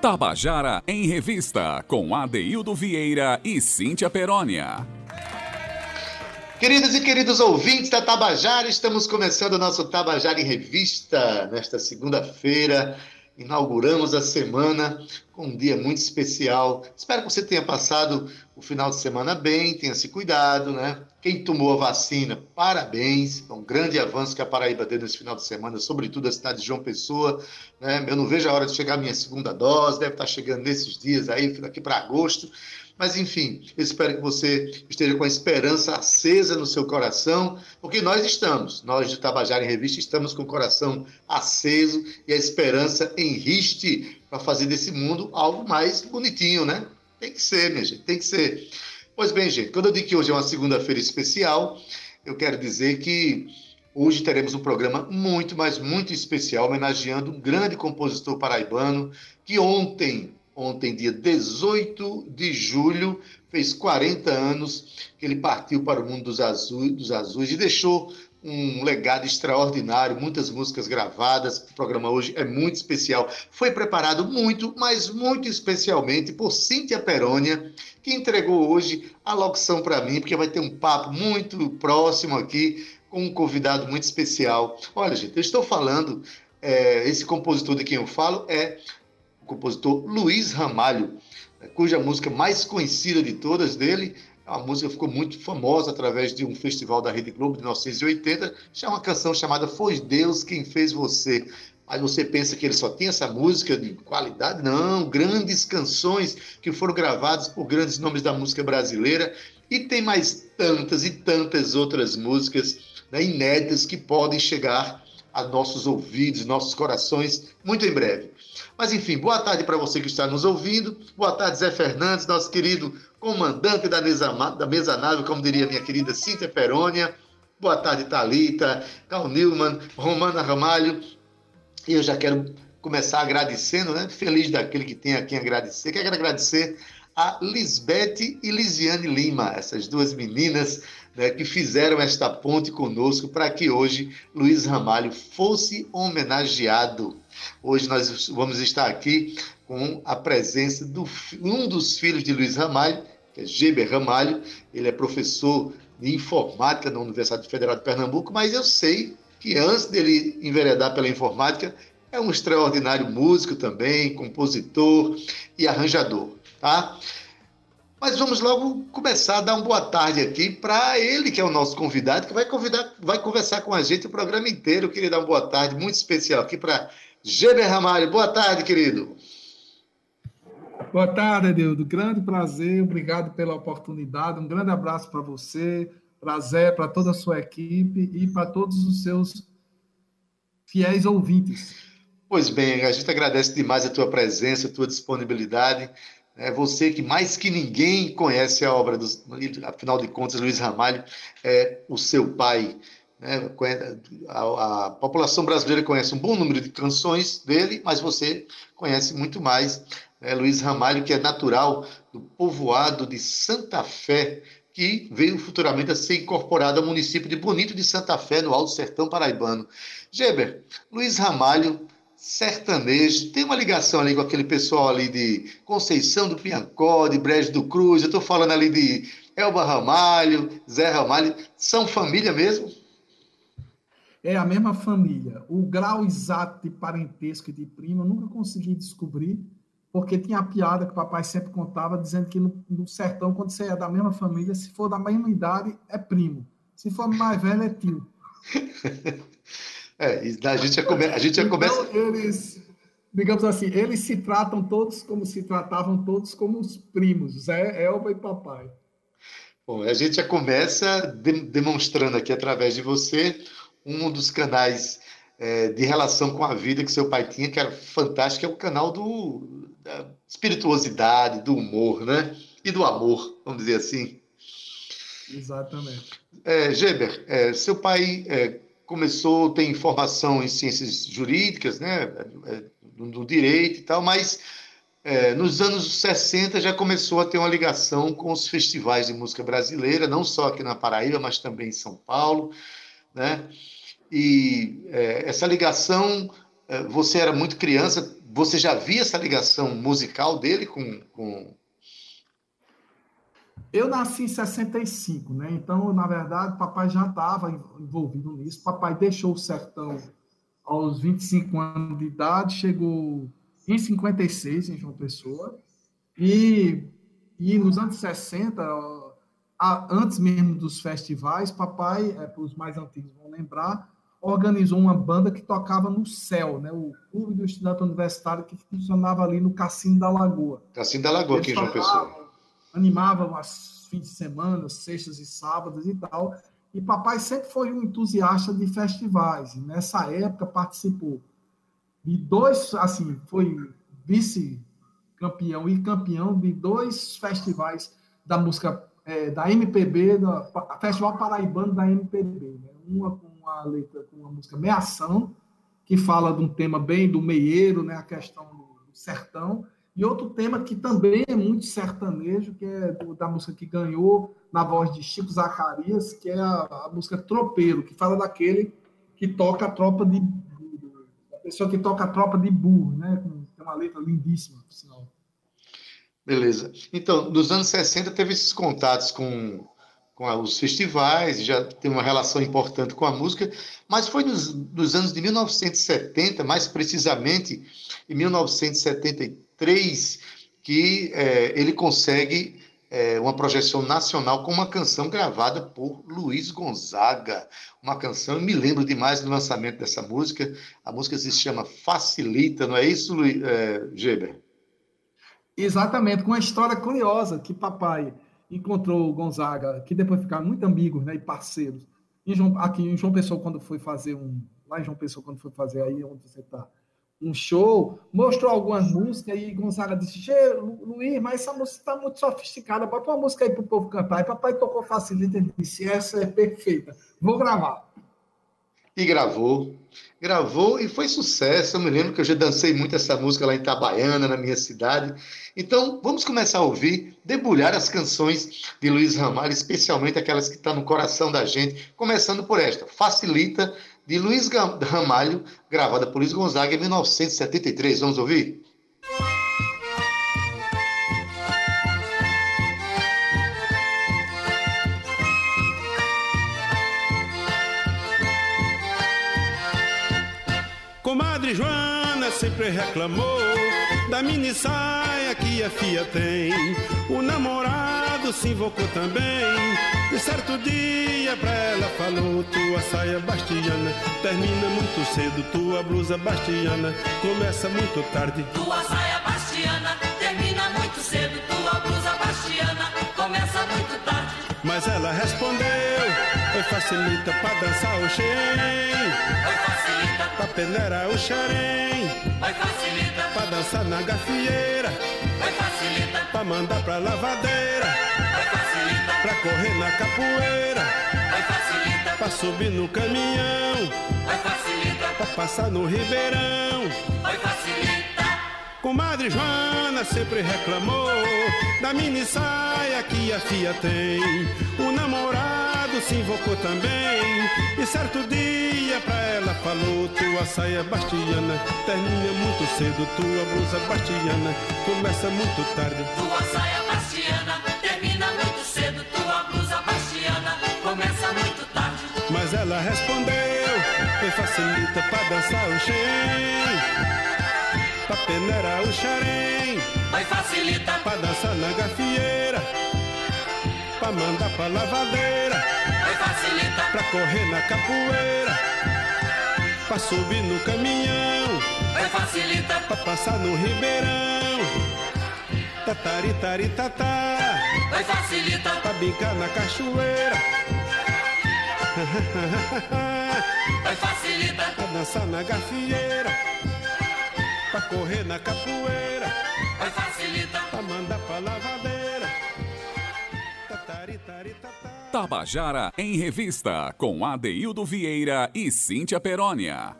Tabajara em Revista, com Adeildo Vieira e Cíntia Perónia. Queridos e queridos ouvintes da Tabajara, estamos começando o nosso Tabajara em Revista nesta segunda-feira. Inauguramos a semana com um dia muito especial. Espero que você tenha passado o final de semana bem, tenha se cuidado, né? Quem tomou a vacina, parabéns. É um grande avanço que a Paraíba deu nesse final de semana, sobretudo a cidade de João Pessoa. Né? Eu não vejo a hora de chegar a minha segunda dose, deve estar chegando nesses dias aí, daqui para agosto. Mas, enfim, eu espero que você esteja com a esperança acesa no seu coração, porque nós estamos, nós de Tabajara em Revista, estamos com o coração aceso e a esperança em riste para fazer desse mundo algo mais bonitinho, né? Tem que ser, minha gente, tem que ser. Pois bem, gente, quando eu digo que hoje é uma segunda-feira especial, eu quero dizer que hoje teremos um programa muito, mas muito especial, homenageando um grande compositor paraibano que ontem ontem, dia 18 de julho, fez 40 anos que ele partiu para o mundo dos azuis, dos azuis e deixou um legado extraordinário, muitas músicas gravadas. O programa hoje é muito especial. Foi preparado muito, mas muito especialmente por Cíntia Perônia, que entregou hoje a locução para mim, porque vai ter um papo muito próximo aqui com um convidado muito especial. Olha, gente, eu estou falando, é, esse compositor de quem eu falo é compositor Luiz Ramalho, né, cuja música mais conhecida de todas dele, a música ficou muito famosa através de um festival da Rede Globo de 1980, é uma canção chamada Foi Deus Quem Fez Você. Mas você pensa que ele só tem essa música de qualidade? Não, grandes canções que foram gravadas por grandes nomes da música brasileira e tem mais tantas e tantas outras músicas né, inéditas que podem chegar a nossos ouvidos, nossos corações muito em breve. Mas enfim, boa tarde para você que está nos ouvindo. Boa tarde, Zé Fernandes, nosso querido comandante da mesa, da mesa nave, como diria minha querida Cíntia Perônia. Boa tarde, Talita, Carl Newman, Romana Ramalho. E eu já quero começar agradecendo, né? Feliz daquele que tem a quem agradecer. Quero agradecer a Lisbeth e Lisiane Lima, essas duas meninas né, que fizeram esta ponte conosco para que hoje Luiz Ramalho fosse homenageado Hoje nós vamos estar aqui com a presença de um dos filhos de Luiz Ramalho, que é Geber Ramalho. Ele é professor de informática na Universidade Federal de Pernambuco, mas eu sei que antes dele enveredar pela informática, é um extraordinário músico também, compositor e arranjador, tá? Mas vamos logo começar a dar uma boa tarde aqui para ele, que é o nosso convidado, que vai convidar, vai conversar com a gente o programa inteiro. Eu queria dar uma boa tarde muito especial aqui para Geber Ramalho, boa tarde, querido. Boa tarde, Edildo. Grande prazer, obrigado pela oportunidade. Um grande abraço para você, para Zé, para toda a sua equipe e para todos os seus fiéis ouvintes. Pois bem, a gente agradece demais a tua presença, a tua disponibilidade. É você que mais que ninguém conhece a obra, dos, afinal de contas, Luiz Ramalho é o seu pai. Né? A, a, população brasileira conhece um bom número de canções dele, mas você conhece muito mais né? Luiz Ramalho, que é natural do povoado de Santa Fé, que veio futuramente a ser incorporado ao município de Bonito de Santa Fé, no Alto Sertão Paraibano. Geber, Luiz Ramalho, sertanejo, tem uma ligação ali com aquele pessoal ali de Conceição do Piancó, de Brejo do Cruz, eu estou falando ali de Elba Ramalho, Zé Ramalho, são família mesmo? é a mesma família. O grau exato de parentesco e de primo eu nunca consegui descobrir, porque tinha a piada que o papai sempre contava, dizendo que no, no, sertão, quando você é da mesma família, se for da mesma idade, é primo. Se for mais velho, é tio. é, a gente já, come, a gente já começa... Então, eles, digamos assim, eles se tratam todos como se tratavam todos como os primos, Zé, Elba e papai. Bom, a gente já começa de, demonstrando aqui através de você um dos canais é, de relação com a vida que seu pai tinha, que era fantástico, é o canal do, da espirituosidade, do humor, né? E do amor, vamos dizer assim. Exatamente. É, Geber, é, seu pai é, começou, tem formação em ciências jurídicas, né? É, no direito e tal, mas é, nos anos 60 já começou a ter uma ligação com os festivais de música brasileira, não só aqui na Paraíba, mas também em São Paulo né? E é, essa ligação, é, você era muito criança, você já via essa ligação musical dele com, com... Eu nasci em 65, né? Então, na verdade, papai já estava envolvido nisso. Papai deixou o sertão aos 25 anos de idade, chegou em 56 em João Pessoa. E, e nos anos 60, antes mesmo dos festivais, papai, é, para os mais antigos vão lembrar, organizou uma banda que tocava no céu, né? o Clube do Estudante Universitário, que funcionava ali no Cassino da Lagoa. Cassino da Lagoa, aqui em João Pessoa. Animavam as fins de semana, sextas e sábados e tal. E papai sempre foi um entusiasta de festivais. Nessa época participou de dois, assim, foi vice-campeão e campeão de dois festivais da música é, da MPB, da Festival Paraibano da MPB. Né? Uma com uma letra, com uma música Meação, que fala de um tema bem do meieiro, né? a questão do sertão, e outro tema que também é muito sertanejo, que é da música que ganhou na voz de Chico Zacarias, que é a, a música Tropeiro, que fala daquele que toca a tropa de. A pessoa que toca a tropa de burro, né? Tem uma letra lindíssima, por sinal. Beleza. Então, nos anos 60 teve esses contatos com, com os festivais, já tem uma relação importante com a música, mas foi nos, nos anos de 1970, mais precisamente em 1973, que é, ele consegue é, uma projeção nacional com uma canção gravada por Luiz Gonzaga. Uma canção, eu me lembro demais do lançamento dessa música. A música se chama Facilita, não é isso, Luiz, é, Geber? Exatamente, com uma história curiosa que papai encontrou Gonzaga, que depois ficaram muito amigos né, e parceiros. Em João, aqui em João Pessoa, quando foi fazer um. Lá em João Pessoa, quando foi fazer aí onde você está, um show, mostrou algumas músicas e Gonzaga disse: Luiz, mas essa música está muito sofisticada, bota uma música aí para o povo cantar. E papai tocou facilita e disse: essa é perfeita, vou gravar. E gravou, gravou e foi sucesso. Eu me lembro que eu já dancei muito essa música lá em Itabaiana, na minha cidade. Então, vamos começar a ouvir, debulhar as canções de Luiz Ramalho, especialmente aquelas que estão no coração da gente, começando por esta, Facilita, de Luiz Ramalho, gravada por Luiz Gonzaga em 1973. Vamos ouvir? Comadre Joana sempre reclamou da mini saia que a filha tem. O namorado se invocou também. E certo dia pra ela falou: Tua saia bastiana termina muito cedo. Tua blusa bastiana começa muito tarde. Tua saia bastiana termina muito cedo. Tua blusa bastiana começa muito tarde. Mas ela respondeu: Oi, facilita pra dançar o xerém. Oi, facilita pra peneirar o xerém. Oi, facilita dançar na gafieira. Oi, facilita pra mandar pra lavadeira. Oi, facilita pra correr na capoeira. Oi, facilita pra subir no caminhão. Oi, facilita pra passar no ribeirão. Oi, facilita Comadre Joana sempre reclamou da mini saia que a filha tem. O namorado se invocou também. E certo dia pra ela falou: Tua saia bastiana termina muito cedo. Tua blusa bastiana começa muito tarde. Tua saia bastiana termina muito cedo. Tua blusa bastiana começa muito tarde. Mas ela respondeu: Me facilita pra dançar o xém pra peneirar o xarém. Vai facilita pra dançar na gafieira, pra mandar pra lavadeira. Vai facilita pra correr na capoeira, pra subir no caminhão. Vai facilita pra passar no ribeirão. Tatari, tari, tatá. Vai facilita pra brincar na cachoeira. Vai facilita pra dançar na gafieira pra correr na capoeira. Vai facilita pra mandar pra lavadeira. Tabajara em Revista, com Adeildo Vieira e Cíntia Perónia.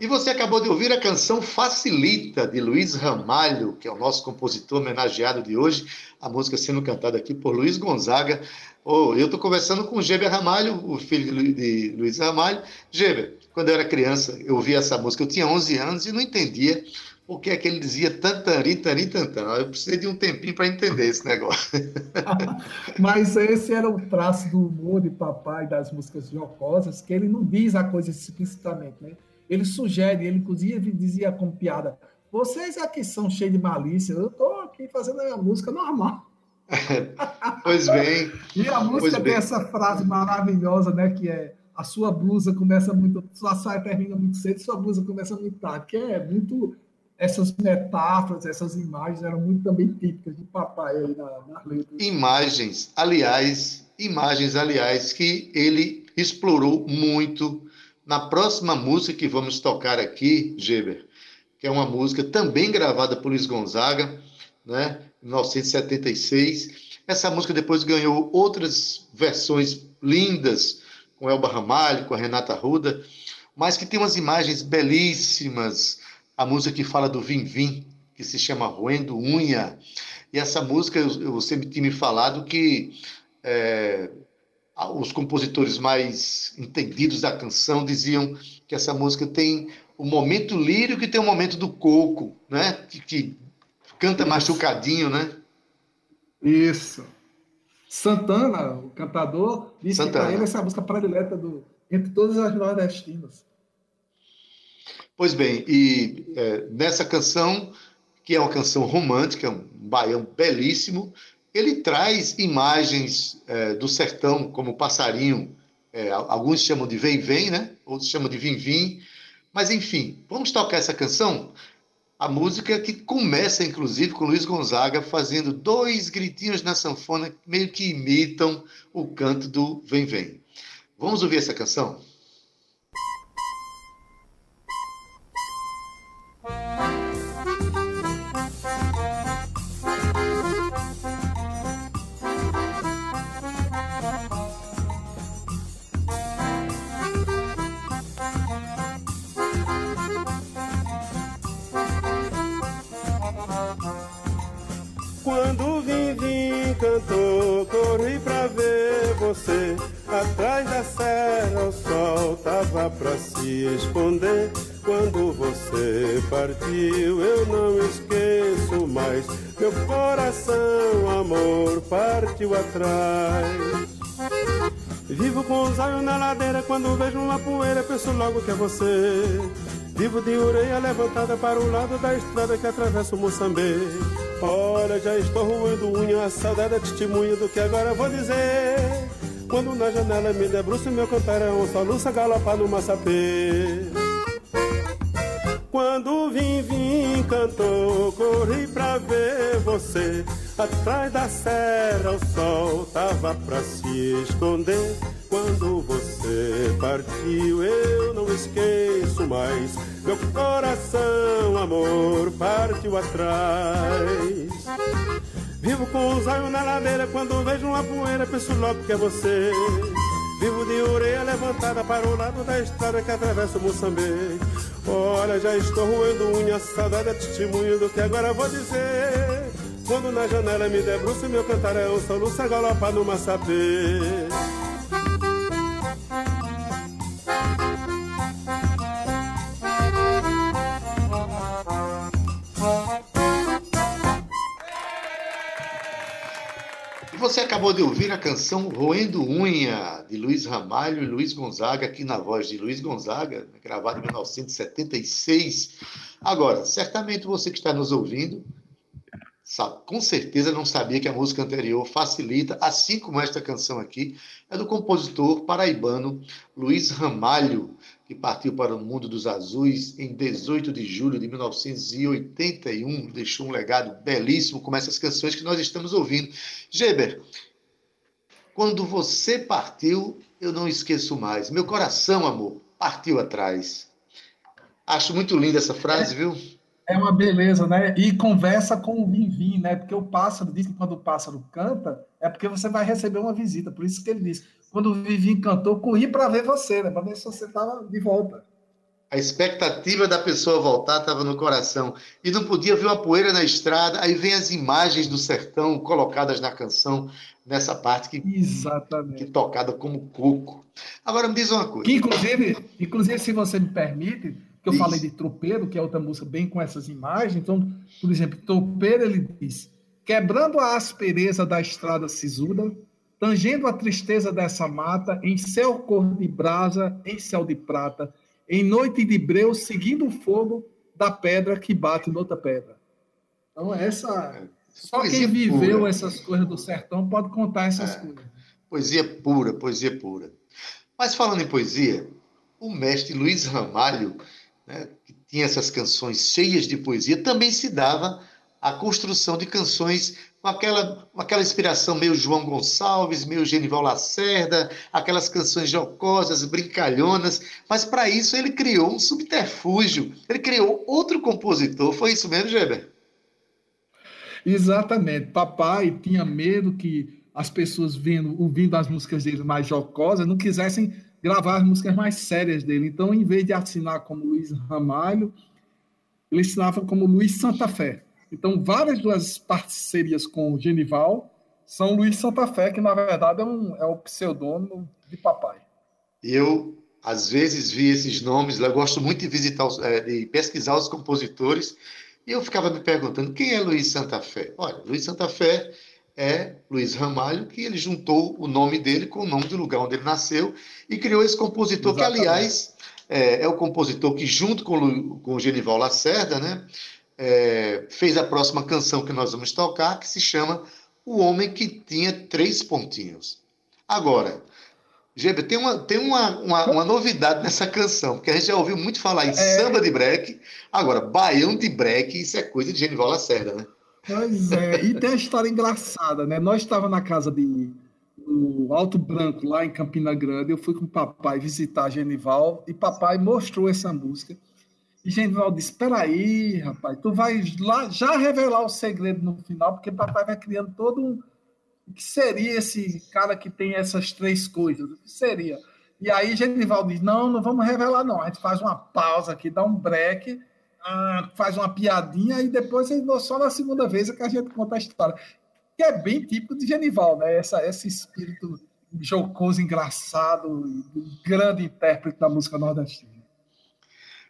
E você acabou de ouvir a canção Facilita, de Luiz Ramalho, que é o nosso compositor homenageado de hoje, a música sendo cantada aqui por Luiz Gonzaga. Oh, eu estou conversando com o Geber Ramalho, o filho de Luiz Ramalho. Geber, quando eu era criança, eu ouvia essa música, eu tinha 11 anos e não entendia o que é que ele dizia tantari, tari, tantã. Eu precisei de um tempinho para entender esse negócio. Mas esse era o traço do humor de papai das músicas jocosas, que ele não diz a coisa explicitamente, né? Ele sugere, ele inclusive dizia com piada, vocês aqui são cheios de malícia, eu estou aqui fazendo a minha música normal. pois bem. E a música tem essa frase maravilhosa, né? Que é a sua blusa começa muito, sua saia termina muito cedo, sua blusa começa muito tarde, que é muito essas metáforas, essas imagens eram muito também típicas de papai aí na, na letra. Imagens, aliás, imagens, aliás, que ele explorou muito na próxima música que vamos tocar aqui, Geber, que é uma música também gravada por Luiz Gonzaga, né, em 1976. Essa música depois ganhou outras versões lindas com Elba Ramalho, com a Renata Ruda, mas que tem umas imagens belíssimas, a música que fala do Vim Vim, que se chama Roendo Unha. E essa música, eu, sempre tinha me falado que é, os compositores mais entendidos da canção diziam que essa música tem o momento lírico e tem o momento do coco, né? Que, que canta machucadinho, né? Isso. Santana, o cantador, disse Santana. que para ele essa é a música predileta do, entre todas as nordestinas. Pois bem, e é, nessa canção, que é uma canção romântica, um baião belíssimo, ele traz imagens é, do sertão, como passarinho, é, alguns chamam de vem-vem, né? outros chamam de vim-vim, mas enfim, vamos tocar essa canção? A música que começa, inclusive, com Luiz Gonzaga fazendo dois gritinhos na sanfona, meio que imitam o canto do vem-vem. Vamos ouvir essa canção? Esconder. Quando você partiu, eu não esqueço mais. Meu coração, amor, partiu atrás. Vivo com os olhos na ladeira, quando vejo uma poeira, penso logo que é você. Vivo de orelha levantada para o lado da estrada que atravessa o Moçambique. Olha, já estou roendo unha, a saudade é testemunha do que agora vou dizer. Quando na janela me debruço, meu cantarão só luça galopar no maçapê. Quando vim, vim, cantou, corri pra ver você. Atrás da serra o sol tava pra se esconder. Quando você partiu, eu não esqueço mais. Meu coração, amor, partiu atrás. Vivo com os olhos na ladeira, quando vejo uma poeira, penso logo que é você. Vivo de orelha levantada para o lado da estrada que atravessa o Moçambique. Olha, já estou roendo unha, saudade é testemunho do que agora vou dizer. Quando na janela me debruço, meu cantarão soluça galopar no maçapê. Você acabou de ouvir a canção Roendo Unha, de Luiz Ramalho e Luiz Gonzaga, aqui na voz de Luiz Gonzaga, gravada em 1976. Agora, certamente você que está nos ouvindo, sabe, com certeza não sabia que a música anterior facilita, assim como esta canção aqui, é do compositor paraibano Luiz Ramalho, que partiu para o mundo dos azuis em 18 de julho de 1981, deixou um legado belíssimo como essas canções que nós estamos ouvindo. Geber, quando você partiu, eu não esqueço mais. Meu coração, amor, partiu atrás. Acho muito linda essa frase, viu? É uma beleza, né? E conversa com o Vim né? Porque o pássaro diz que quando o pássaro canta, é porque você vai receber uma visita. Por isso que ele diz: quando o Vivim cantou, corri para ver você, né? Para ver se você estava de volta. A expectativa da pessoa voltar estava no coração. E não podia ver uma poeira na estrada. Aí vem as imagens do sertão colocadas na canção, nessa parte que, Exatamente. que tocada como coco. Agora me diz uma coisa. Que, inclusive, inclusive, se você me permite, que eu falei de tropeiro, que é outra música bem com essas imagens. Então, por exemplo, tropeiro ele diz: quebrando a aspereza da estrada sisuda, tangendo a tristeza dessa mata, em céu cor de brasa, em céu de prata, em noite de breu, seguindo o fogo da pedra que bate noutra pedra. Então, essa. Só Poesia quem viveu pura. essas coisas do sertão pode contar essas É. coisas. Poesia pura, poesia pura. Mas falando em poesia, o mestre Luiz Ramalho, né, que tinha essas canções cheias de poesia, também se dava a construção de canções com aquela, com aquela inspiração meio João Gonçalves, meio Genival Lacerda, aquelas canções jocosas, brincalhonas, mas para isso ele criou um subterfúgio, ele criou outro compositor, foi isso mesmo, Geber? Exatamente. Papai tinha medo que as pessoas vendo, ouvindo as músicas dele mais jocosas, não quisessem gravar as músicas mais sérias dele. Então, em vez de assinar como Luiz Ramalho, ele assinava como Luiz Santa Fé. Então, várias das parcerias com o Genival são Luiz Santa Fé, que na verdade é, um, é o pseudônimo de papai. Eu, às vezes, vi esses nomes, eu gosto muito de visitar, eh, de pesquisar os compositores, e eu ficava me perguntando, quem é Luiz Santa Fé? Olha, Luiz Santa Fé é Luiz Ramalho, que ele juntou o nome dele com o nome do lugar onde ele nasceu e criou esse compositor, que, Exatamente. aliás, é, é o compositor que, junto com, com o Genival Lacerda, né, é, fez a próxima canção que nós vamos tocar, que se chama O Homem que Tinha Três Pontinhos. Agora, Gebe, tem, uma, tem uma, uma, uma novidade nessa canção, porque a gente já ouviu muito falar em samba de break, agora, baião de break, isso é coisa de Genival Lacerda, né? Pois é, e tem uma história engraçada, né? Nós estávamos na casa de no Alto Branco, lá em Campina Grande. Eu fui com o papai visitar Genival e papai mostrou essa música. E Genival disse: Espera aí, rapaz, tu vai lá já revelar o segredo no final, porque papai vai criando todo um. O que seria esse cara que tem essas três coisas? O que seria? E aí Genival diz: Não, não vamos revelar, não. A gente faz uma pausa aqui, dá um break ah, faz uma piadinha e depois só na segunda vez é que a gente conta a história. Que é bem típico de Genival, né? Essa, esse espírito jocoso, engraçado, grande intérprete da música nordestina.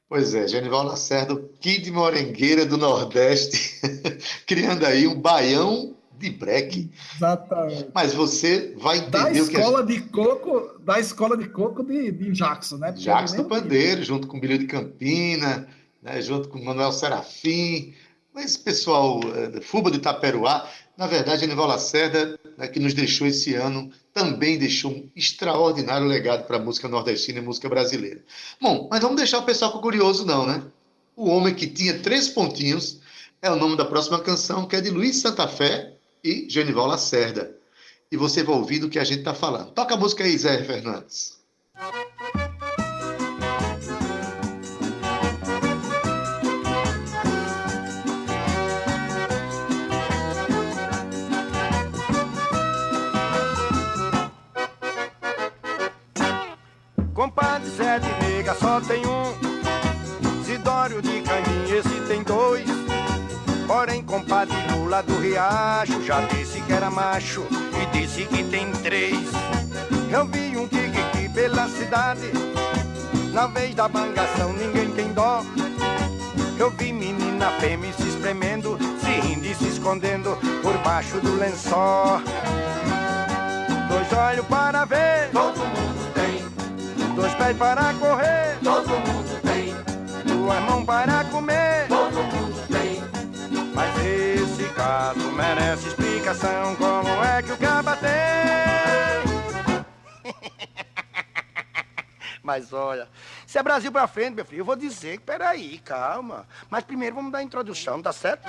Pois é, Genival Lacerda, o Kid Morengueira do Nordeste, criando aí um baião de break. Exatamente. Mas você vai Da entender o que a escola de coco, da escola de coco de, de Jackson, né? Porque ele do Pandeiro, junto com Bilho de Campina, né, junto com Manuel Serafim, esse pessoal eh, da Fuba de Itaperuá. Na verdade, Genival Lacerda, né, que nos deixou esse ano, também deixou um extraordinário legado para a música nordestina e música brasileira. Bom, mas vamos deixar o pessoal com curioso, não, né? O Homem que Tinha Três Pontinhos é o nome da próxima canção, que é de Luiz Santa Fé e Genival Lacerda. E você vai ouvir do que a gente está falando. Toca a música aí, Zé Fernandes. Só tem um Sidório de Candim, esse tem dois. Porém, compadre Lula do Riacho Já disse que era macho E disse que tem três. Eu vi um kikiki pela cidade Na vez da bangação ninguém tem dó. Eu vi menina fêmea se espremendo Se rindo e se escondendo Por baixo do lençol. Dois olhos para ver. Todo mundo Dois pés para correr, todo mundo tem, duas mãos para comer. todo mundo tem. Mas esse caso merece explicação. Como é que o caba tem? Mas olha, se é Brasil pra frente, meu filho, eu vou dizer que peraí, calma. Mas primeiro vamos dar a introdução, tá certo?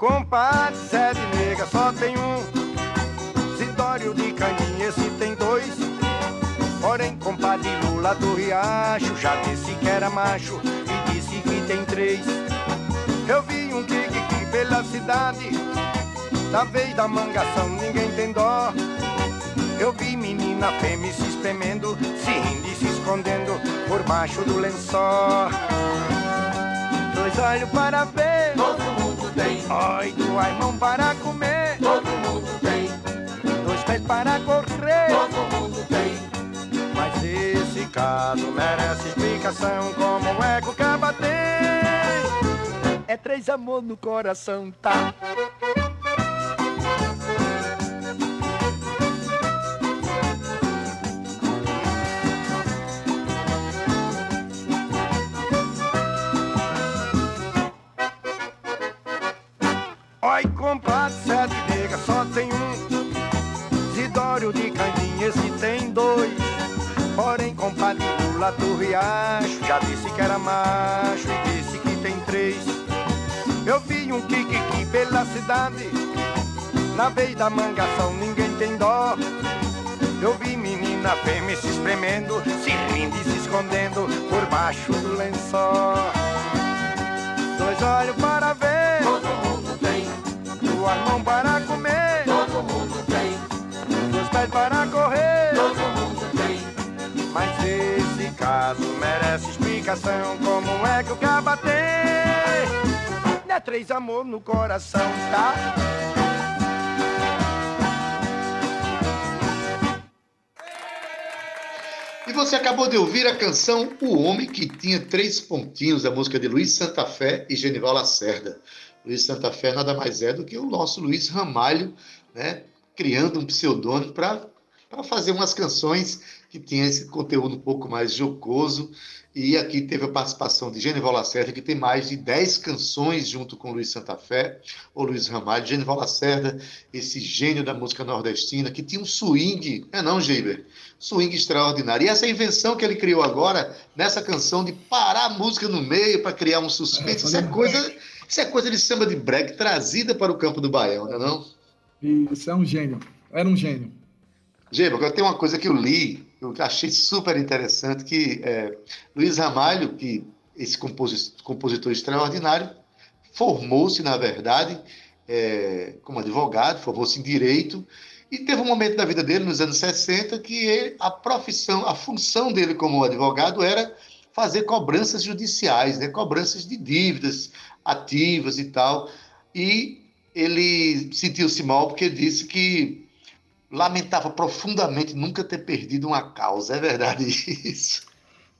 Compadre Zé de Nega só tem um Sidório de Candim, esse tem dois Porém, compadre Lula do riacho. Já disse que era macho e disse que tem três. Eu vi um tique pela cidade, da vez da mangação ninguém tem dó. Eu vi menina fêmea se espremendo, se rindo e se escondendo por baixo do lençol. Dois olhos para ver, mundo tem, oi, duas mãos para comer, todo mundo tem, dois pés para correr. todo mundo tem. Mas esse caso merece explicação. Como é que o caba tem? É três amor no coração, tá? Cidade, na vez da mangação ninguém tem dó. Eu vi menina fêmea se espremendo, se rindo e se escondendo por baixo do lençol. Dois olhos para ver, Todo mundo tem, duas mãos para comer, todo mundo tem, dois pés para correr. todo mundo tem. Mas esse caso merece explicação. Como é que o caba tem? Três amor no coração, tá? E você acabou de ouvir a canção O Homem que Tinha Três Pontinhos, a música de Luiz Santa Fé e Genival Lacerda. Luiz Santa Fé nada mais é do que o nosso Luiz Ramalho, né, criando um pseudônimo para fazer umas canções que tinham esse conteúdo um pouco mais jocoso. E aqui teve a participação de Genival Lacerda, que tem mais de 10 canções junto com Luiz Santa Fé, ou Luiz Ramalho. Genival Lacerda, esse gênio da música nordestina, que tinha um swing, é não, Geiber? Swing extraordinário. E essa invenção que ele criou agora, nessa canção, de parar a música no meio para criar um suspense, isso é coisa, isso é coisa de samba de break trazida para o campo do Baião, não é não? Isso é um gênio. Era um gênio. Geiber, agora tem uma coisa que eu li, eu achei super interessante, que é, Luiz Ramalho, que esse composi- compositor extraordinário, formou-se, na verdade, é, como advogado, formou-se em direito, e teve um momento da vida dele, nos anos 60, que ele- a profissão, a função dele como advogado era fazer cobranças judiciais, né? cobranças de dívidas ativas e tal. E ele sentiu-se mal porque disse que lamentava profundamente nunca ter perdido uma causa. É verdade isso?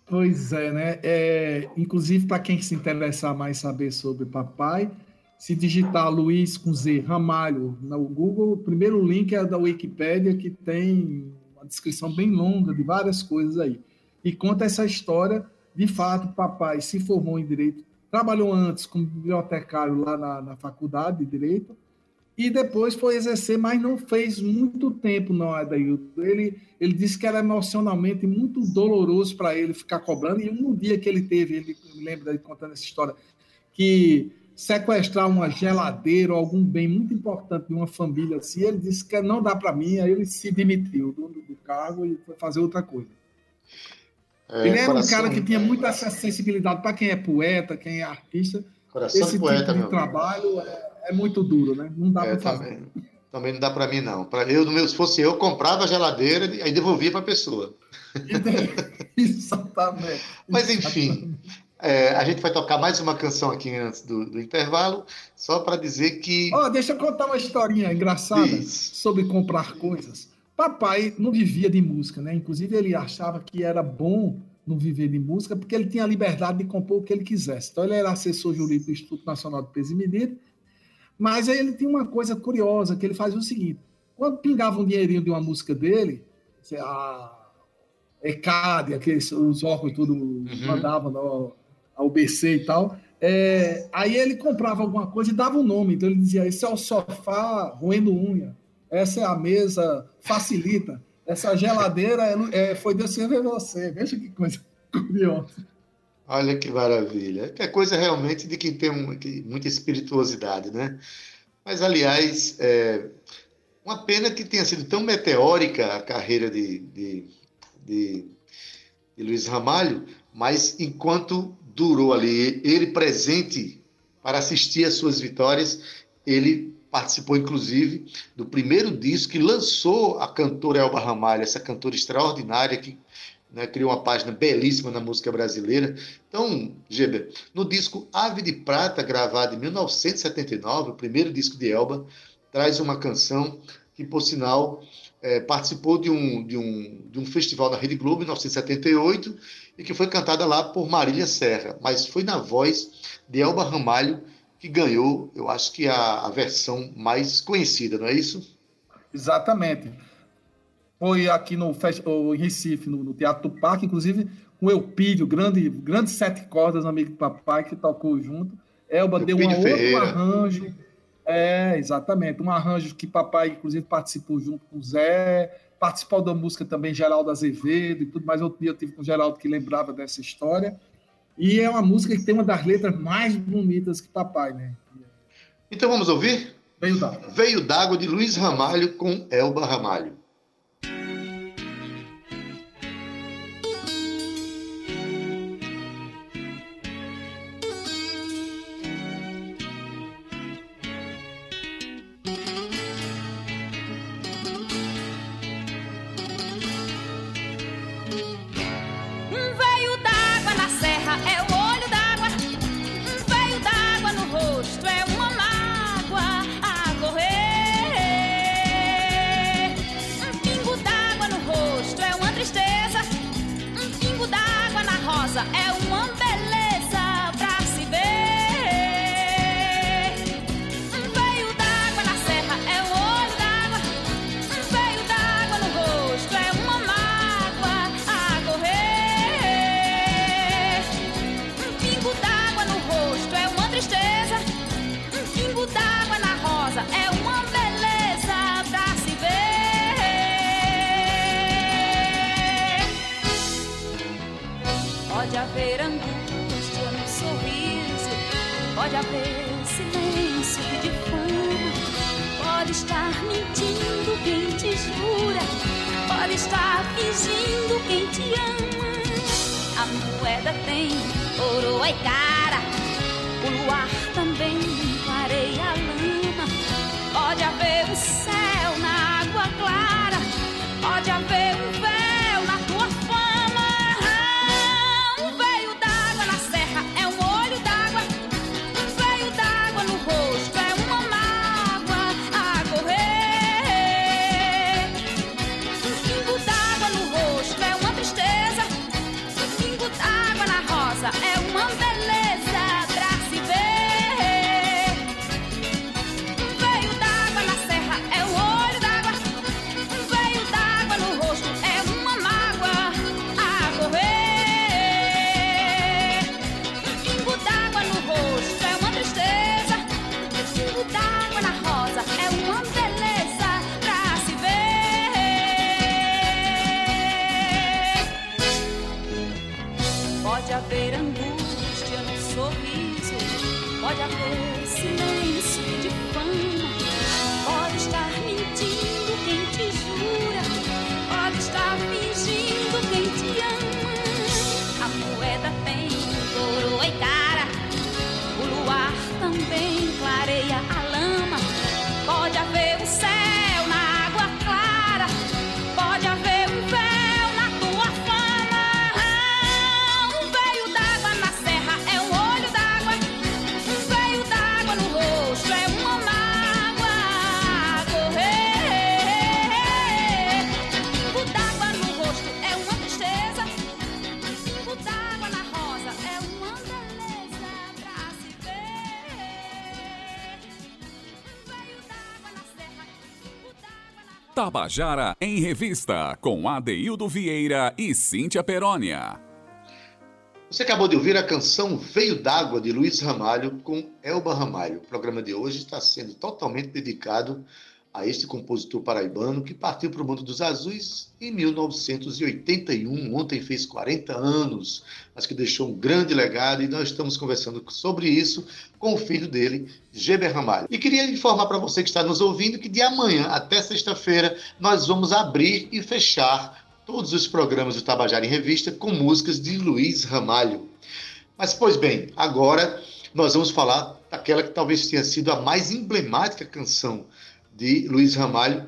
Pois é, né? É, inclusive, para quem se interessar mais saber sobre papai, se digitar Luiz com Z Ramalho no Google, o primeiro link é da Wikipédia, que tem uma descrição bem longa de várias coisas aí. E conta essa história. De fato, papai se formou em Direito, trabalhou antes como bibliotecário lá na, na faculdade de Direito, e depois foi exercer, mas não fez muito tempo, não, Adailton. Ele, ele disse que era emocionalmente muito doloroso para ele ficar cobrando, e um dia que ele teve, ele me lembro dele contando essa história, que sequestrar uma geladeira ou algum bem muito importante de uma família assim, ele disse que não dá para mim, aí ele se demitiu do, do cargo e foi fazer outra coisa. É, ele era um cara que tinha muita sensibilidade para quem é poeta, quem é artista. Coração Esse poeta, tipo de trabalho é, é muito duro, né? Não dá É, para fazer. também, também não dá para mim, não. Pra eu, meu, se fosse eu, comprava a geladeira e aí devolvia para a pessoa. Exatamente. Mas, enfim, é, a gente vai tocar mais uma canção aqui antes do, do intervalo, só para dizer que. Ó, deixa eu contar uma historinha engraçada Isso. sobre comprar coisas. Papai não vivia de música, né? Inclusive, ele achava que era bom não viver de música porque ele tinha a liberdade de compor o que ele quisesse. Então, ele era assessor jurídico do Instituto Nacional de Peso e Medida, mas aí ele tinha uma coisa curiosa, que ele fazia o seguinte, quando pingava um dinheirinho de uma música dele, a ECAD, aqueles, os órgãos tudo mandavam no, ao BC e tal, é, aí ele comprava alguma coisa e dava um nome. Então ele dizia: esse é o sofá roendo unha, essa é a mesa facilita, essa geladeira é, é, foi Deus que ver você. Veja que coisa curiosa. Olha que maravilha. É coisa realmente de quem tem um- que- muita espirituosidade, né? Mas, aliás, é uma pena que tenha sido tão meteórica a carreira de, de, de, de Luiz Ramalho, mas enquanto durou ali ele presente para assistir às suas vitórias, ele participou inclusive do primeiro disco que lançou a cantora Elba Ramalho, essa cantora extraordinária que né, criou uma página belíssima na música brasileira. Então, Geber, no disco Ave de Prata, gravado em 1979, o primeiro disco de Elba, traz uma canção que, por sinal, é, participou de um, de, um, de um festival na Rede Globo em 1978 e que foi cantada lá por Marília Serra, mas foi na voz de Elba Ramalho que ganhou, eu acho que a, a versão mais conhecida, não é isso? Exatamente. Foi aqui no em Recife, no, no Teatro do Parque, inclusive com o Eupídio, grande, grande sete cordas, amigo do papai, que tocou junto. Elba Eupídio deu um outro arranjo. É, exatamente. Um arranjo que papai, inclusive, participou junto com o Zé. Participou da música também Geraldo Azevedo e tudo mais. Outro dia eu tive com o Geraldo que lembrava dessa história. E é uma música que tem uma das letras mais bonitas que papai, né? Então vamos ouvir? Veio d'água. Veio d'água de Luiz Ramalho com Elba Ramalho. my God. Tabajara em Revista, com Adeildo Vieira e Cíntia Perónia. Você acabou de ouvir a canção Veio d'Água, de Luiz Ramalho, com Elba Ramalho. O programa de hoje está sendo totalmente dedicado a este compositor paraibano que partiu para o mundo dos azuis em 1981. Ontem fez 40 anos, mas que deixou um grande legado e nós estamos conversando sobre isso com o filho dele, Geber Ramalho. E queria informar para você que está nos ouvindo que de amanhã até sexta-feira nós vamos abrir e fechar todos os programas do Tabajara em Revista com músicas de Luiz Ramalho. Mas, pois bem, agora nós vamos falar daquela que talvez tenha sido a mais emblemática canção de Luiz Ramalho,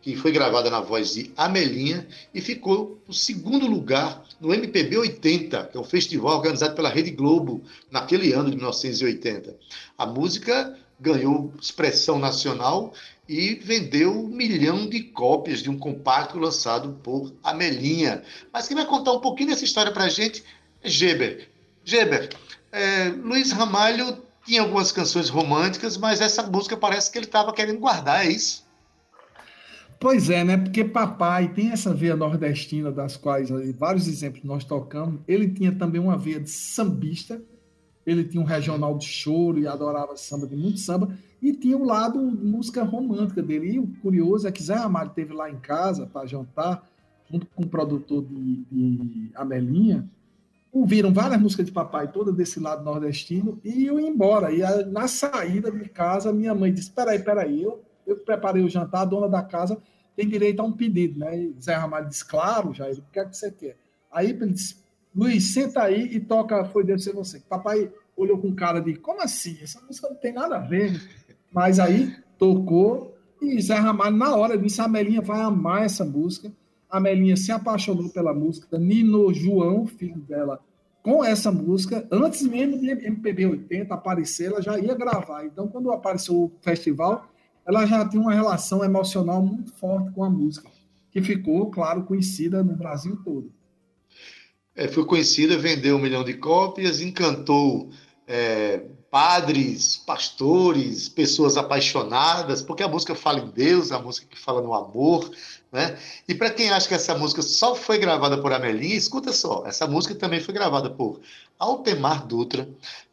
que foi gravada na voz de Amelinha e ficou no segundo lugar no MPB 80, que é um festival organizado pela Rede Globo naquele ano de 1980. A música ganhou expressão nacional e vendeu um milhão de cópias de um compacto lançado por Amelinha. Mas quem vai contar um pouquinho dessa história para a gente é Geber. Geber, é, Luiz Ramalho tinha algumas canções românticas, mas essa música parece que ele estava querendo guardar, é isso? Pois é, né? Porque papai tem essa veia nordestina, das quais vários exemplos nós tocamos. Ele tinha também uma veia de sambista, ele tinha um regional de choro e adorava samba, de muito samba, e tinha o lado música romântica dele. E o curioso é que Zé Ramalho teve lá em casa para jantar, junto com o produtor de, de Amelinha, ouviram várias músicas de papai, toda desse lado nordestino, e eu ia embora. E na saída de casa, minha mãe disse: Peraí, peraí, eu, eu preparei o jantar, a dona da casa tem direito a um pedido, né? E Zé Ramalho disse, claro, Jair, o que é que você quer? Aí ele disse, Luiz, senta aí e toca Foi Deus Ser Você. Papai olhou com cara de, como assim? Essa música não tem nada a ver. Mas aí tocou e Zé Ramalho, na hora, disse, a Melinha vai amar essa música. A Melinha se apaixonou pela música. Nino João, filho dela, com essa música, antes mesmo de MPB 80 aparecer, ela já ia gravar. Então, quando apareceu o festival, ela já tem uma relação emocional muito forte com a música, que ficou, claro, conhecida no Brasil todo. É, foi conhecida, vendeu um milhão de cópias, encantou é, padres, pastores, pessoas apaixonadas, porque a música fala em Deus, a música que fala no amor, né? E para quem acha que essa música só foi gravada por Amelinha, escuta só, essa música também foi gravada por Altemar Dutra,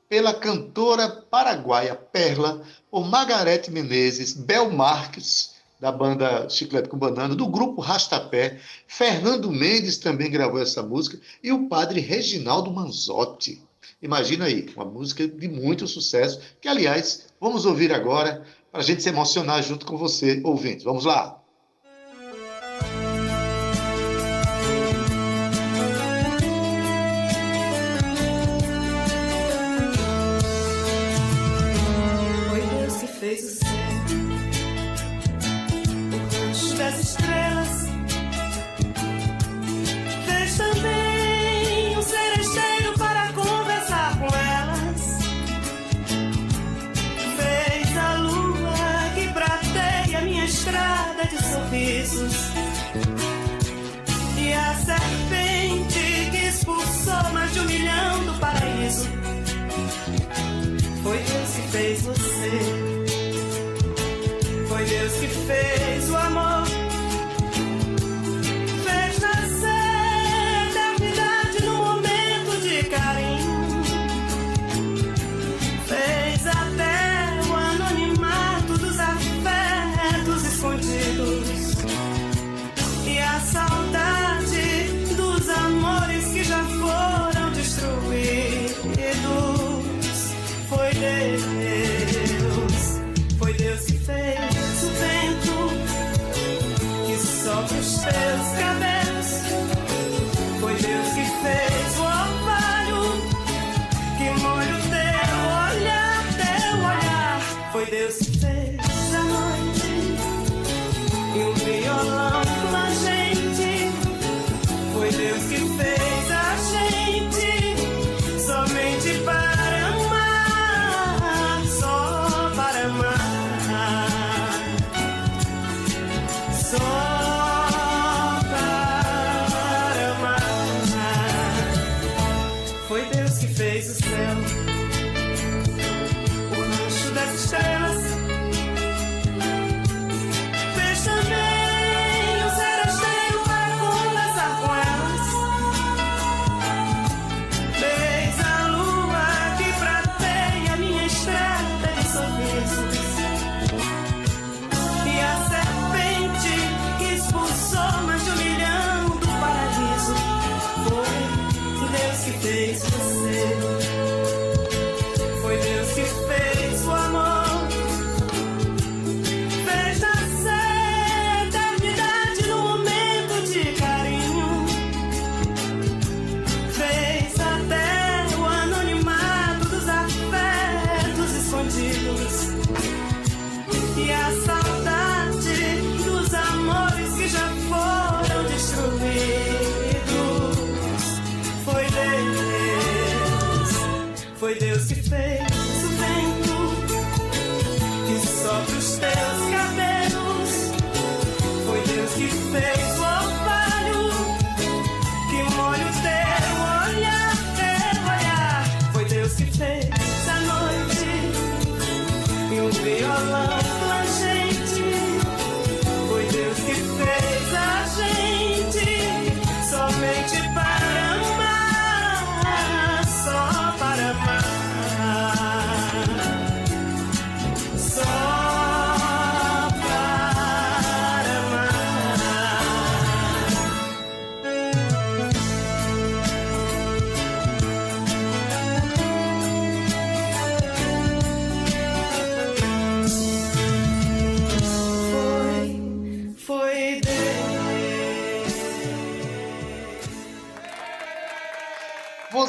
pela cantora paraguaia Perla, por Margarete Menezes, Bel Marques, da banda Chiclete com Banana, do grupo Rastapé, Fernando Mendes também gravou essa música, e o padre Reginaldo Manzotti. Imagina aí, uma música de muito sucesso, que, aliás, vamos ouvir agora, para a gente se emocionar junto com você, ouvindo. Vamos lá! Foi Deus que fez o amor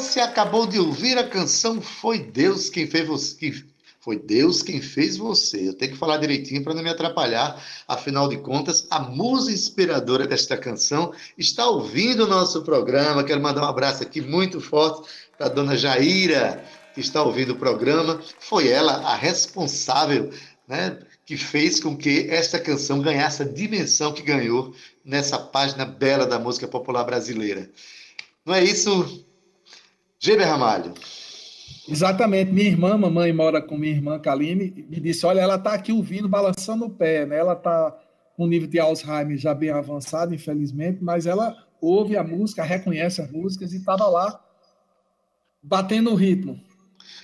Você acabou de ouvir a canção Foi Deus quem fez você. Foi Deus quem fez você. Eu tenho que falar direitinho para não me atrapalhar. Afinal de contas, a musa inspiradora desta canção está ouvindo o nosso programa. Quero mandar um abraço aqui muito forte para a dona Jaira, que está ouvindo o programa. Foi ela a responsável, né, que fez com que esta canção ganhasse a dimensão que ganhou nessa página bela da música popular brasileira. Não é isso, Geber Ramalho? Exatamente. Minha irmã, mamãe mora com minha irmã Kaline, me disse: Olha, ela está aqui ouvindo, balançando o pé, né? Ela está com nível de Alzheimer já bem avançado, infelizmente, mas ela ouve a música, reconhece as músicas e estava lá batendo o ritmo.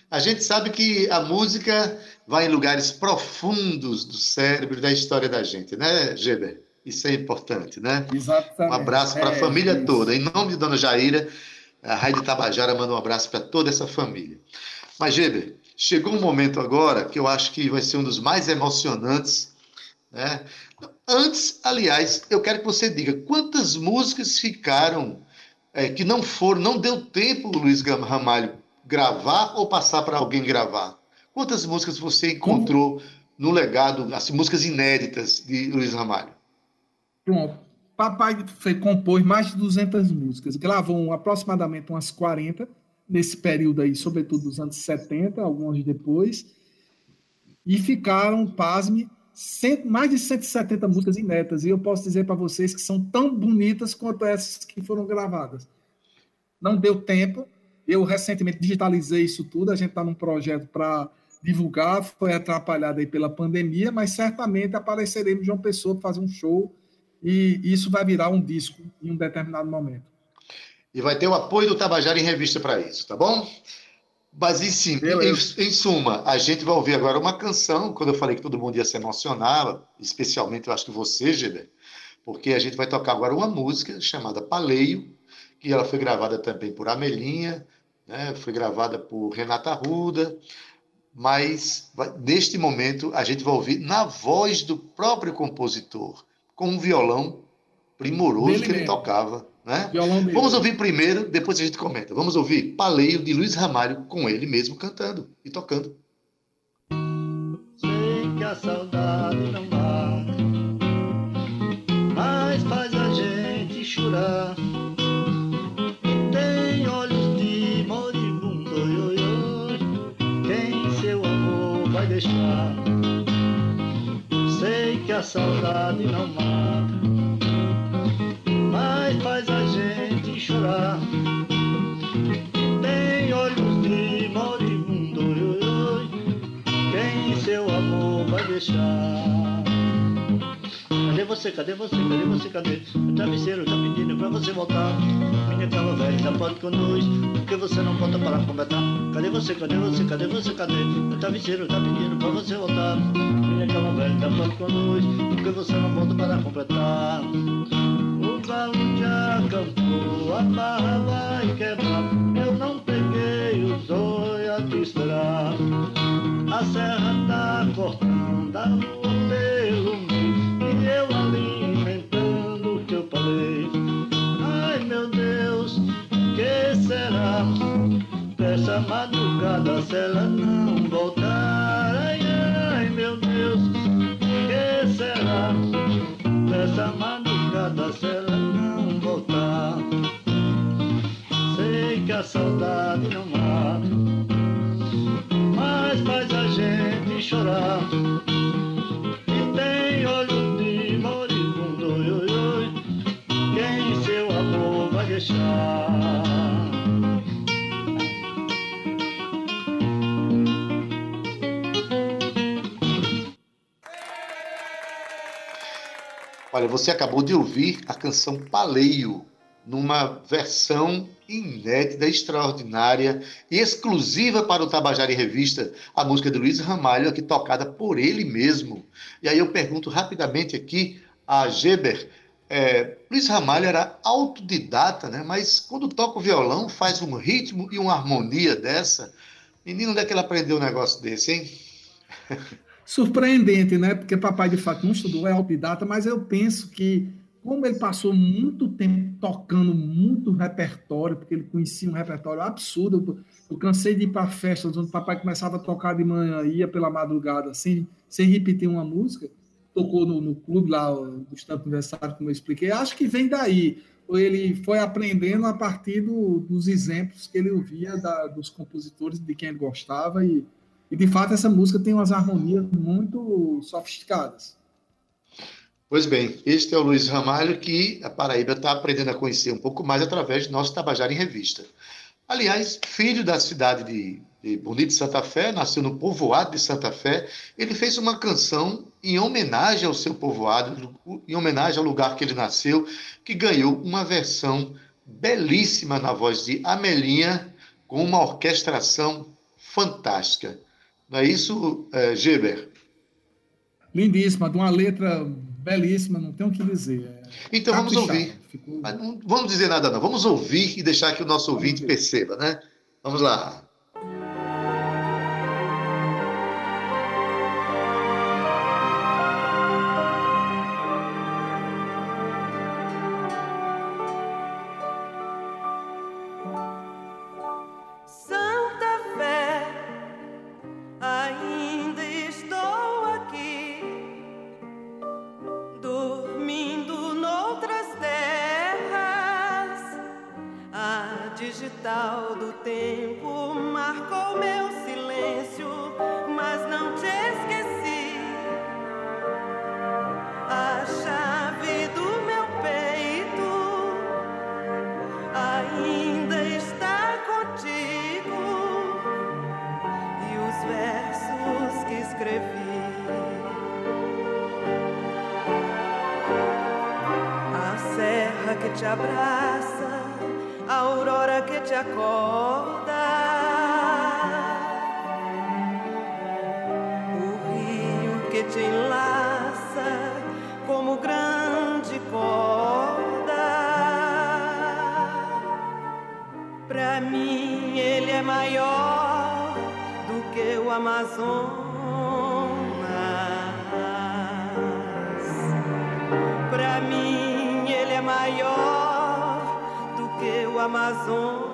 A gente sabe que a música vai em lugares profundos do cérebro, da história da gente, né, Geber? Isso é importante, né? Exatamente. Um abraço para a É, família isso. toda. Em nome de Dona Jaira, a Raide Tabajara manda um abraço para toda essa família. Mas, Geber, chegou um momento agora que eu acho que vai ser um dos mais emocionantes. Né? Antes, aliás, eu quero que você diga quantas músicas ficaram é, que não foram, não deu tempo, Luiz Gam- Ramalho, gravar ou passar para alguém gravar? Quantas músicas você encontrou no legado, assim, músicas inéditas de Luiz Ramalho? Pronto. Papai foi, compôs mais de 200 músicas, gravou aproximadamente umas 40 nesse período aí, sobretudo dos anos 70, alguns depois, e ficaram, pasme, cento- mais de 170 músicas inéditas, e eu posso dizer para vocês que são tão bonitas quanto essas que foram gravadas. Não deu tempo, eu recentemente digitalizei isso tudo, a gente está num projeto para divulgar, foi atrapalhado aí pela pandemia, mas certamente apareceremos de uma pessoa para fazer um show e isso vai virar um disco em um determinado momento. E vai ter o apoio do Tabajara em Revista para isso, tá bom? Mas, em, sim, em, em suma, a gente vai ouvir agora uma canção, quando eu falei que todo mundo ia se emocionar, especialmente eu acho que você, Geder, porque a gente vai tocar agora uma música chamada Paleio, que ela foi gravada também por Amelinha, né? foi gravada por Renata Ruda, mas neste momento a gente vai ouvir na voz do próprio compositor, com um violão primoroso Dele que ele mesmo. tocava. Né? Vamos ouvir primeiro, depois a gente comenta. Vamos ouvir Paleio de Luiz Ramalho com ele mesmo cantando e tocando. Sei que a saudade não mata, mas faz a gente chorar. A saudade não mata, mas faz a gente chorar. Tem olhos de moribundo, quem seu amor vai deixar? Cadê você, cadê você, cadê você, cadê? O travesseiro tá pedindo pra você voltar. Minha cama velha já pode conosco, porque você não volta para completar. Cadê você, cadê você, cadê você, cadê? O travesseiro tá pedindo pra você voltar. Pode conosco, porque você não volta para completar. O galo já cantou, a barra vai quebrar. Eu não peguei os olhos a te esperar. A serra tá cortando a lua pelo meio E eu alimentando o que eu falei Ai meu Deus, que será Dessa madrugada se ela não voltar essa cada se ela não voltar. Sei que a saudade não mata, mas faz a gente chorar. E tem olho de moribundo, oi, oi, quem seu amor vai deixar? Olha, você acabou de ouvir a canção Paleio, numa versão inédita, extraordinária e exclusiva para o Tabajara em Revista, a música de Luiz Ramalho, aqui tocada por ele mesmo. E aí eu pergunto rapidamente aqui a Geber, é, Luiz Ramalho era autodidata, né? mas quando toca o violão faz um ritmo e uma harmonia dessa. Menino, onde é que ele aprendeu um negócio desse, hein? Surpreendente, né? Porque papai de fato não estudou, é autodidata, mas eu penso que como ele passou muito tempo tocando muito repertório, porque ele conhecia um repertório absurdo, eu cansei de ir para festas onde o papai começava a tocar de manhã, ia pela madrugada, sem, sem repetir uma música, tocou no, no clube lá do Estado Universitário, como eu expliquei, acho que vem daí. Ele foi aprendendo a partir do, dos exemplos que ele ouvia da, dos compositores de quem ele gostava, e, e de fato essa música tem umas harmonias muito sofisticadas. Pois bem, este é o Luiz Ramalho que a Paraíba está aprendendo a conhecer um pouco mais através do nosso Tabajara em Revista. Aliás, filho da cidade de, de Bonito de Santa Fé, nasceu no povoado de Santa Fé, ele fez uma canção em homenagem ao seu povoado, em homenagem ao lugar que ele nasceu, que ganhou uma versão belíssima na voz de Amelinha, com uma orquestração fantástica. Não é isso, eh, Geber? Lindíssima, de uma letra belíssima, não tem o que dizer. É então vamos ouvir. Ficou... não vamos dizer nada, não. Vamos ouvir e deixar que o nosso ouvinte perceba, né? Vamos lá. que te abraça, a aurora que te acorda, o rio que te enlaça como grande corda. Pra mim, ele é maior do que o Amazonas. Amazônia.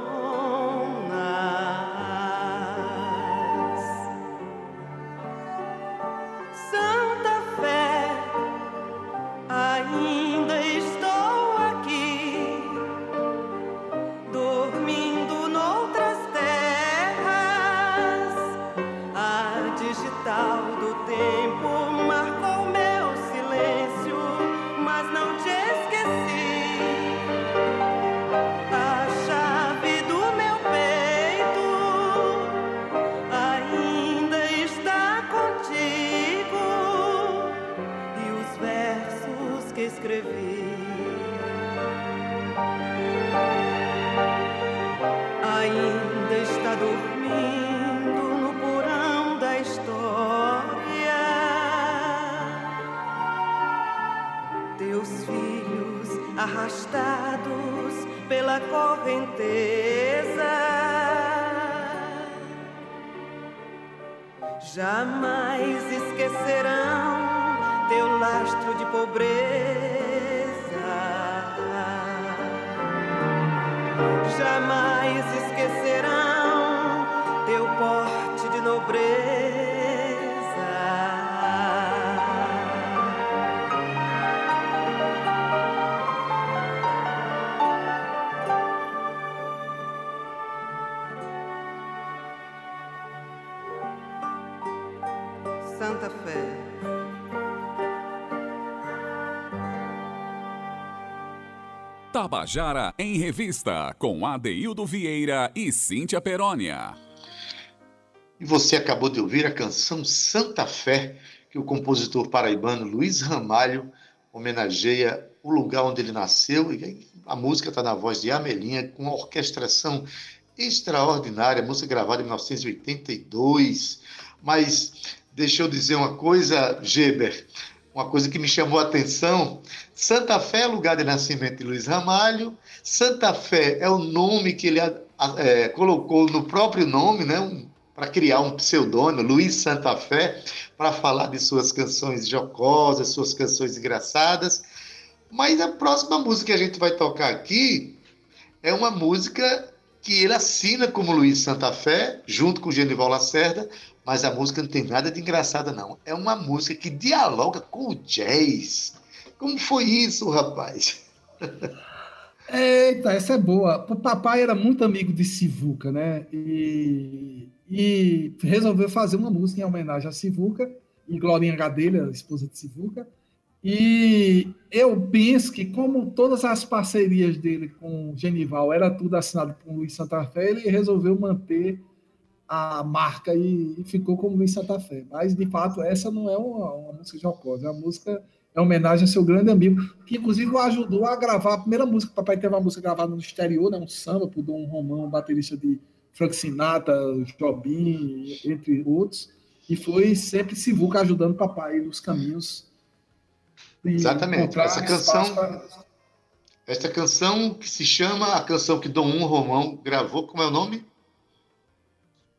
correnteza. Jamais esquecerão teu lastro de pobreza. Tabajara em Revista, com Adeildo Vieira e Cíntia Perónia. E você acabou de ouvir a canção Santa Fé, que o compositor paraibano Luiz Ramalho homenageia o lugar onde ele nasceu. E a música está na voz de Amelinha, com uma orquestração extraordinária, música gravada em 1982. Mas deixa eu dizer uma coisa, Geber, uma coisa que me chamou a atenção. Santa Fé é lugar de nascimento de Luiz Ramalho. Santa Fé é o nome que ele é, colocou no próprio nome, né? Para criar um pseudônimo, Luiz Santa Fé, para falar de suas canções jocosas, suas canções engraçadas. Mas a próxima música que a gente vai tocar aqui é uma música que ele assina como Luiz Santa Fé, junto com o Genival Lacerda, mas a música não tem nada de engraçada, não. É uma música que dialoga com o jazz. Como foi isso, rapaz? Eita, essa é boa. O papai era muito amigo de Sivuca, né? E, e resolveu fazer uma música em homenagem a Sivuca e Glorinha Gadelha, esposa de Sivuca. E eu penso que, como todas as parcerias dele com Genival era tudo assinado por Luiz Santa Fé, ele resolveu manter a marca e, e, ficou como Luiz Santa Fé. Mas, de fato, essa não é uma, uma música jocosa, é uma música é homenagem ao seu grande amigo, que inclusive o ajudou a gravar a primeira música. O papai teve uma música gravada no exterior, né, um samba por Dom Romão, baterista de Frank Sinatra, Jobim, entre outros, e foi sempre Sivuca ajudando o papai nos caminhos. Exatamente. Essa canção, essa canção que se chama a canção que Dom Romão gravou, como é o nome?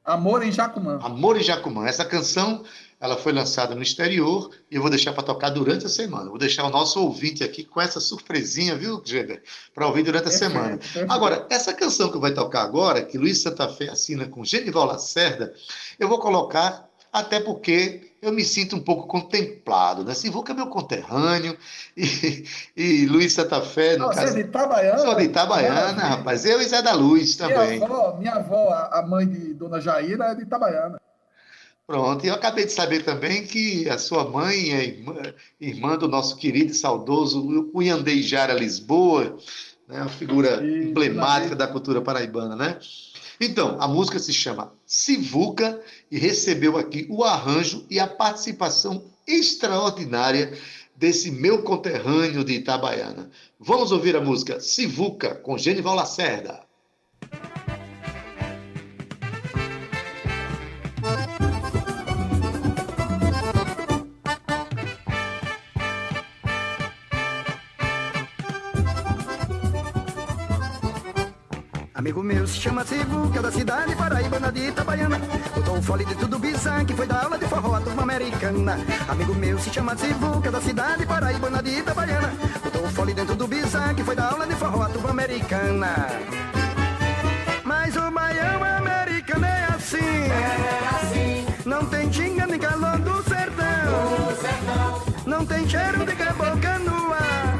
Amor em Jacumã. Amor em Jacumã. Essa canção ela foi lançada no exterior e eu vou deixar para tocar durante a semana. Vou deixar o nosso ouvinte aqui com essa surpresinha, viu, Jeder? Para ouvir durante a semana. Agora, essa canção que vai tocar agora, que Luiz Santa Fé assina com Genival Lacerda, eu vou colocar até porque eu me sinto um pouco contemplado, né? Sivuca é meu conterrâneo e, e Luiz Santa Fé, no Não, caso... Você é de Itabaiana? Sou de Itabaiana, rapaz. Eu e Zé da Luz também. Minha avó, minha avó, a mãe de Dona Jaira, é de Itabaiana. Pronto, e eu acabei de saber também que a sua mãe é irmã, irmã do nosso querido e saudoso Uyandei Jara Lisboa, né? uma figura emblemática da cultura paraibana, né? Então, a música se chama Sivuca e recebeu aqui o arranjo e a participação extraordinária desse meu conterrâneo de Itabaiana. Vamos ouvir a música Sivuca com Genival Lacerda. Amigo meu se chama Sivu, que é da cidade paraibana de Itabaiana. Botou o fole dentro do bisan, que foi da aula de forró, a turma americana. Amigo meu se chama Sivu, que é da cidade paraibana de Itabaiana. Botou o fole dentro do bisan, que foi da aula de forró, a turma americana. Mas o baião americano é assim. É assim. Não tem xinga nem calor do sertão. Do sertão. Não tem cheiro de caboclo no ar.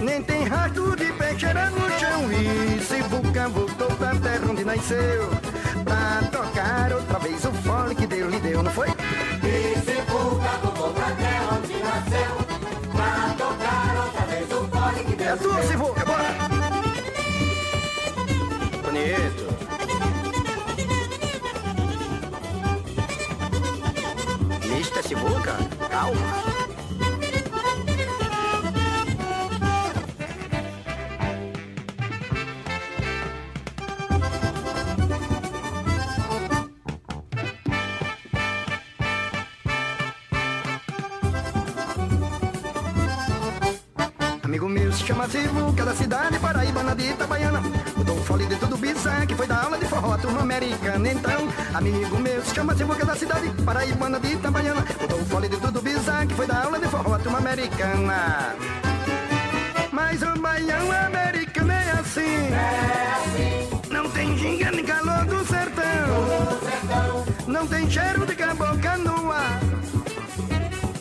Nem tem rastro de peixeira no voltou pra terra onde nasceu. Pra tocar outra vez o fole que Deus lhe deu, não foi? E se Vulcan voltou pra terra onde nasceu. Pra tocar outra vez o fole que Deus é Sivuca, bora! Bonito. Mista Sivuca, calma amigo meu, se chama da cidade paraibana de Itabaiana. Botou o fole dentro do bisan, que foi da aula de forró, turma americana. Mas o baião americano é assim. É assim. Não tem ginga nem calor do sertão. Sertão. Não tem cheiro de cabocla no ar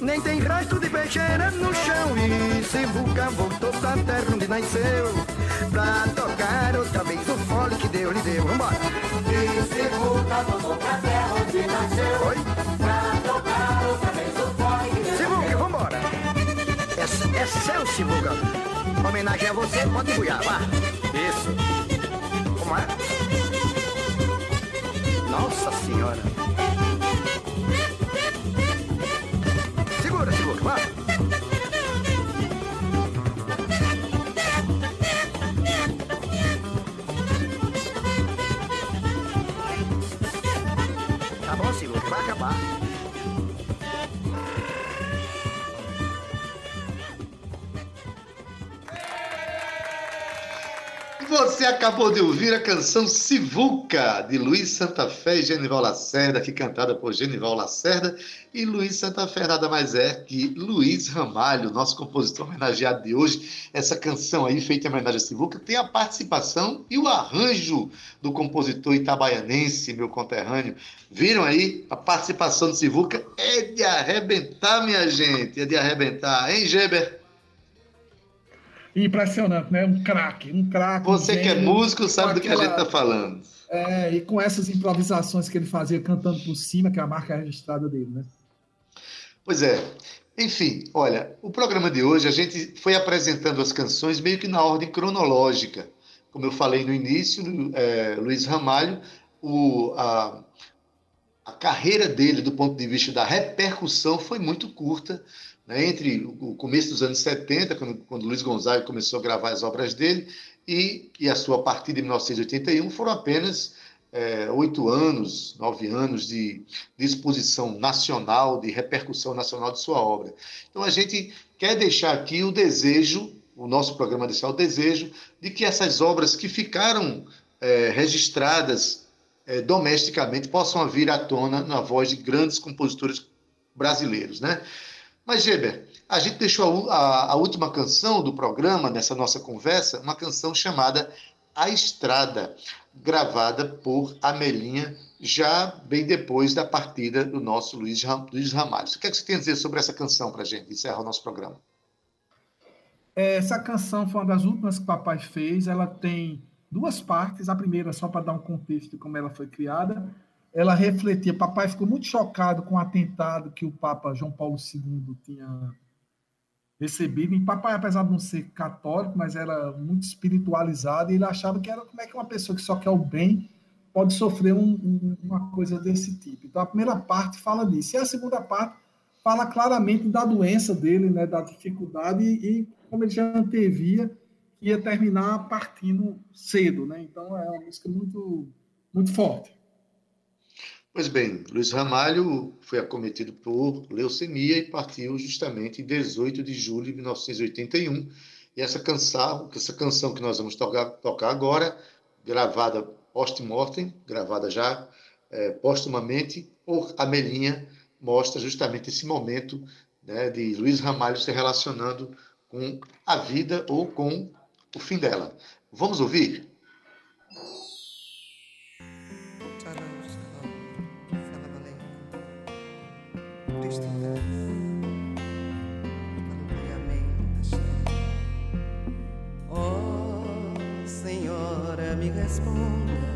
nem tem rastro de peixeira no chão. E se Vulca voltou pra terra onde nasceu, pra tocar outra vez o fole que deu lhe deu. Vambora! Dificulta, voltou pra terra onde nasceu. Oi? Pra tocar que Deus Sivuca, vambora! É, é seu, Sivuca. Homenagem a você, pode buiar, vá. Isso. Como é? Nossa Senhora. Você acabou de ouvir a canção Sivuca, de Luiz Santa Fé e Genival Lacerda, que cantada por Genival Lacerda. E Luiz Santa Fé nada mais é que Luiz Ramalho, nosso compositor homenageado de hoje. Essa canção aí, feita em homenagem a Sivuca, tem a participação e o arranjo do compositor itabaianense, meu conterrâneo. Viram aí? A participação de Sivuca é de arrebentar, minha gente. É de arrebentar, hein, Geber? Impressionante, né? Um craque, um craque. um Você que é músico sabe do que a gente está falando. É, e com essas improvisações que ele fazia cantando por cima, que é a marca registrada dele, né? Pois é. Enfim, olha, o programa de hoje a gente foi apresentando as canções meio que na ordem cronológica. Como eu falei no início, é, Luiz Ramalho, o, a, a carreira dele do ponto de vista da repercussão foi muito curta. né? Entre o começo dos anos 70, quando, quando Luiz Gonzaga começou a gravar as obras dele, e, e a sua partida em 1981, foram apenas é, oito anos, nove anos de, de exposição nacional, de repercussão nacional de sua obra. Então a gente quer deixar aqui o desejo, o nosso programa deixar o desejo de que essas obras que ficaram é, registradas é, domesticamente possam vir à tona na voz de grandes compositores brasileiros, né? Mas, Geber, a gente deixou a a, a última canção do programa, nessa nossa conversa, uma canção chamada A Estrada, gravada por Amelinha, já bem depois da partida do nosso Luiz, Ram- Luiz Ramalho. O que, é que você tem a dizer sobre essa canção para a gente encerrar o nosso programa? Essa canção foi uma das últimas que o papai fez. Ela tem duas partes. A primeira, só para dar um contexto de como ela foi criada, ela refletia. Papai ficou muito chocado com o atentado que o Papa João Paulo II tinha recebido. E papai, apesar de não ser católico, mas era muito espiritualizado, e ele achava que era como é que uma pessoa que só quer o bem pode sofrer um- um- uma coisa desse tipo. Então, a primeira parte fala disso. E a segunda parte fala claramente da doença dele, né, da dificuldade e, e como ele já antevia ia terminar partindo cedo, né? Então é uma música muito muito forte. Pois bem, Luiz Ramalho foi acometido por leucemia e partiu justamente em 18 de julho de 1981. E essa canção, essa canção que nós vamos tocar, tocar agora, gravada post-mortem, gravada já eh, póstumamente por Amelinha, mostra justamente esse momento né, de Luiz Ramalho se relacionando com a vida ou com o fim dela. Vamos ouvir? Oh, Senhora, me responda.